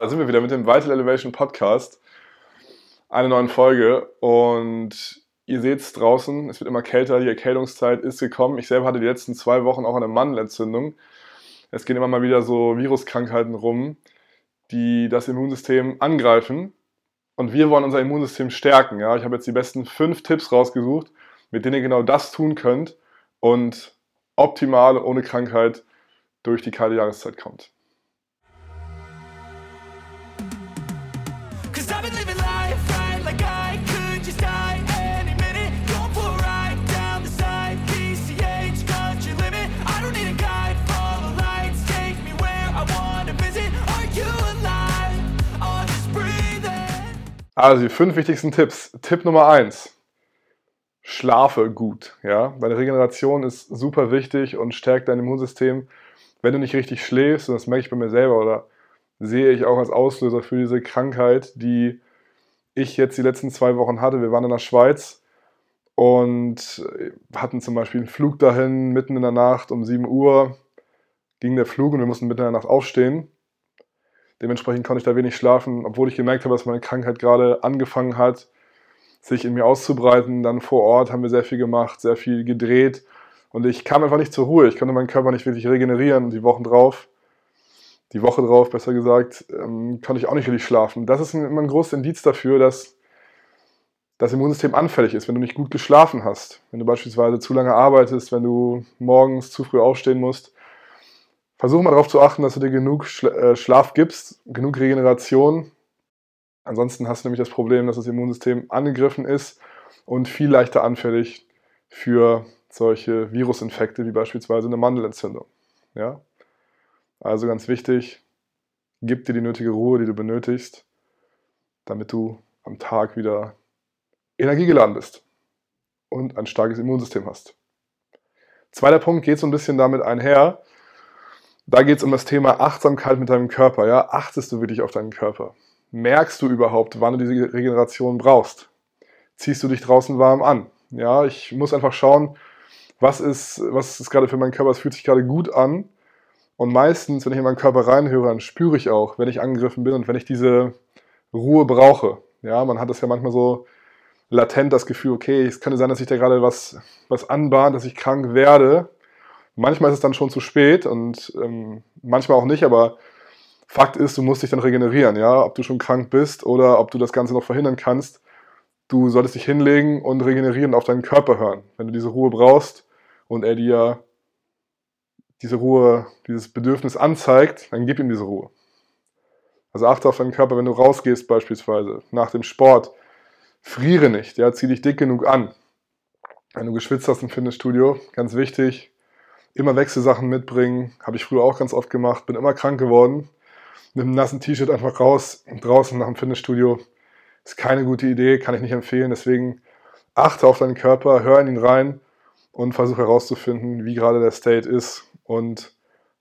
Da sind wir wieder mit dem Vital Elevation Podcast. Eine neue Folge und ihr seht es draußen, es wird immer kälter, die Erkältungszeit ist gekommen. Ich selber hatte die letzten zwei Wochen auch eine Mandelentzündung. Es gehen immer mal wieder so Viruskrankheiten rum, die das Immunsystem angreifen. Und wir wollen unser Immunsystem stärken. Ja? Ich habe jetzt die besten fünf Tipps rausgesucht, mit denen ihr genau das tun könnt und optimal ohne Krankheit durch die kalte Jahreszeit kommt. Also die fünf wichtigsten Tipps. Tipp Nummer eins. Schlafe gut. Ja? Deine Regeneration ist super wichtig und stärkt dein Immunsystem. Wenn du nicht richtig schläfst, und das merke ich bei mir selber oder sehe ich auch als Auslöser für diese Krankheit, die ich jetzt die letzten zwei Wochen hatte. Wir waren in der Schweiz und hatten zum Beispiel einen Flug dahin, mitten in der Nacht um 7 Uhr ging der Flug und wir mussten mitten in der Nacht aufstehen. Dementsprechend konnte ich da wenig schlafen, obwohl ich gemerkt habe, dass meine Krankheit gerade angefangen hat, sich in mir auszubreiten. Dann vor Ort haben wir sehr viel gemacht, sehr viel gedreht und ich kam einfach nicht zur Ruhe. Ich konnte meinen Körper nicht wirklich regenerieren. Und die Wochen drauf, die Woche drauf, besser gesagt, ähm, konnte ich auch nicht wirklich schlafen. Das ist immer ein großes Indiz dafür, dass das Immunsystem anfällig ist, wenn du nicht gut geschlafen hast. Wenn du beispielsweise zu lange arbeitest, wenn du morgens zu früh aufstehen musst, Versuch mal darauf zu achten, dass du dir genug äh, Schlaf gibst, genug Regeneration. Ansonsten hast du nämlich das Problem, dass das Immunsystem angegriffen ist und viel leichter anfällig für solche Virusinfekte wie beispielsweise eine Mandelentzündung. Ja? Also ganz wichtig, gib dir die nötige Ruhe, die du benötigst, damit du am Tag wieder energiegeladen bist und ein starkes Immunsystem hast. Zweiter Punkt geht so ein bisschen damit einher, da geht es um das Thema Achtsamkeit mit deinem Körper. Ja? Achtest du wirklich auf deinen Körper? Merkst du überhaupt, wann du diese Regeneration brauchst? Ziehst du dich draußen warm an? Ja, ich muss einfach schauen, was ist, was ist gerade für meinen Körper, es fühlt sich gerade gut an. Und meistens, wenn ich in meinen Körper reinhöre, dann spüre ich auch, wenn ich angegriffen bin und wenn ich diese Ruhe brauche. Ja, man hat das ja manchmal so latent das Gefühl, okay, es könnte sein, dass sich da gerade was, was anbahnt, dass ich krank werde. Manchmal ist es dann schon zu spät und ähm, manchmal auch nicht, aber Fakt ist, du musst dich dann regenerieren, ja, ob du schon krank bist oder ob du das Ganze noch verhindern kannst. Du solltest dich hinlegen und regenerieren und auf deinen Körper hören. Wenn du diese Ruhe brauchst und er dir diese Ruhe, dieses Bedürfnis anzeigt, dann gib ihm diese Ruhe. Also achte auf deinen Körper, wenn du rausgehst beispielsweise nach dem Sport. Friere nicht, ja, zieh dich dick genug an. Wenn du geschwitzt hast im Fitnessstudio, ganz wichtig, immer Wechselsachen mitbringen. Habe ich früher auch ganz oft gemacht. Bin immer krank geworden. Mit einem nassen T-Shirt einfach raus, draußen nach dem Fitnessstudio. Ist keine gute Idee, kann ich nicht empfehlen. Deswegen achte auf deinen Körper, hör in ihn rein und versuche herauszufinden, wie gerade der State ist. Und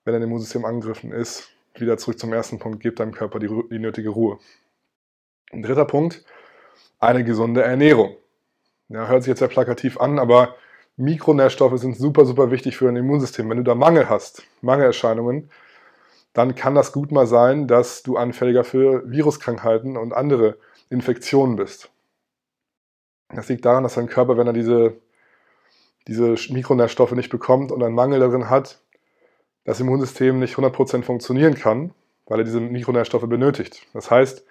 wenn dein Immunsystem angegriffen ist, wieder zurück zum ersten Punkt, gib deinem Körper die, die nötige Ruhe. Ein dritter Punkt, eine gesunde Ernährung. Ja, hört sich jetzt sehr plakativ an, aber Mikronährstoffe sind super, super wichtig für dein Immunsystem. Wenn du da Mangel hast, Mangelerscheinungen, dann kann das gut mal sein, dass du anfälliger für Viruskrankheiten und andere Infektionen bist. Das liegt daran, dass dein Körper, wenn er diese, diese Mikronährstoffe nicht bekommt und einen Mangel darin hat, das Immunsystem nicht 100% funktionieren kann, weil er diese Mikronährstoffe benötigt. Das heißt,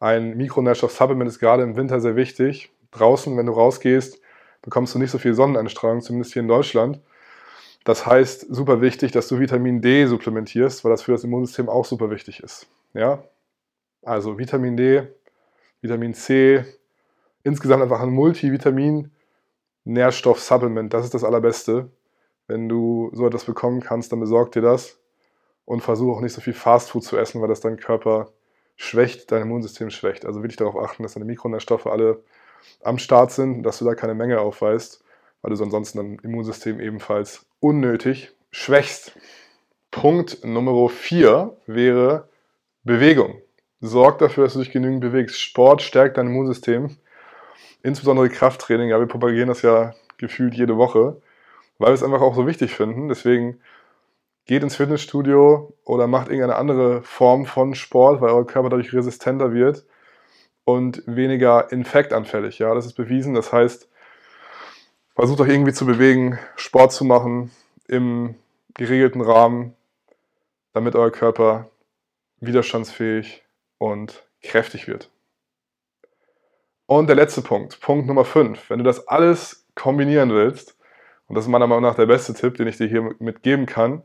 ein Mikronährstoff-Supplement ist gerade im Winter sehr wichtig. Draußen, wenn du rausgehst, bekommst du nicht so viel Sonneneinstrahlung, zumindest hier in Deutschland. Das heißt, super wichtig, dass du Vitamin D supplementierst, weil das für das Immunsystem auch super wichtig ist. Ja? Also Vitamin D, Vitamin C, insgesamt einfach ein Multivitamin-Nährstoff-Supplement, das ist das Allerbeste. Wenn du so etwas bekommen kannst, dann besorg dir das und versuche auch nicht so viel Fastfood zu essen, weil das deinen Körper schwächt, dein Immunsystem schwächt. Also wirklich darauf achten, dass deine Mikronährstoffe alle am Start sind, dass du da keine Menge aufweist, weil du ansonsten dein Immunsystem ebenfalls unnötig schwächst. Punkt Nummer 4 wäre Bewegung. Sorg dafür, dass du dich genügend bewegst. Sport stärkt dein Immunsystem, insbesondere Krafttraining. Ja, wir propagieren das ja gefühlt jede Woche, weil wir es einfach auch so wichtig finden. Deswegen geht ins Fitnessstudio oder macht irgendeine andere Form von Sport, weil euer Körper dadurch resistenter wird und weniger infektanfällig. Ja, das ist bewiesen. Das heißt, versucht euch irgendwie zu bewegen, Sport zu machen im geregelten Rahmen, damit euer Körper widerstandsfähig und kräftig wird. Und der letzte Punkt, Punkt Nummer 5. Wenn du das alles kombinieren willst, und das ist meiner Meinung nach der beste Tipp, den ich dir hier mitgeben kann,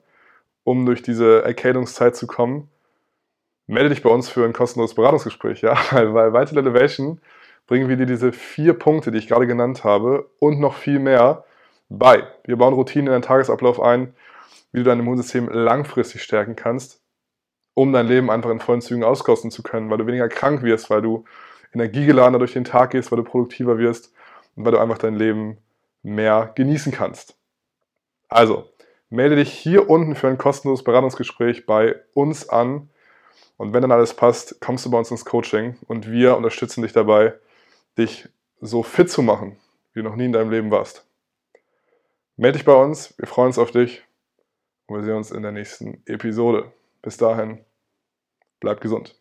um durch diese Erkältungszeit zu kommen, melde dich bei uns für ein kostenloses Beratungsgespräch, ja, weil bei Vital Elevation bringen wir dir diese vier Punkte, die ich gerade genannt habe und noch viel mehr bei. Wir bauen Routinen in deinen Tagesablauf ein, wie du dein Immunsystem langfristig stärken kannst, um dein Leben einfach in vollen Zügen auskosten zu können, weil du weniger krank wirst, weil du energiegeladener durch den Tag gehst, weil du produktiver wirst und weil du einfach dein Leben mehr genießen kannst. Also, melde dich hier unten für ein kostenloses Beratungsgespräch bei uns an. Und wenn dann alles passt, kommst du bei uns ins Coaching und wir unterstützen dich dabei, dich so fit zu machen, wie du noch nie in deinem Leben warst. Melde dich bei uns, wir freuen uns auf dich und wir sehen uns in der nächsten Episode. Bis dahin, bleib gesund.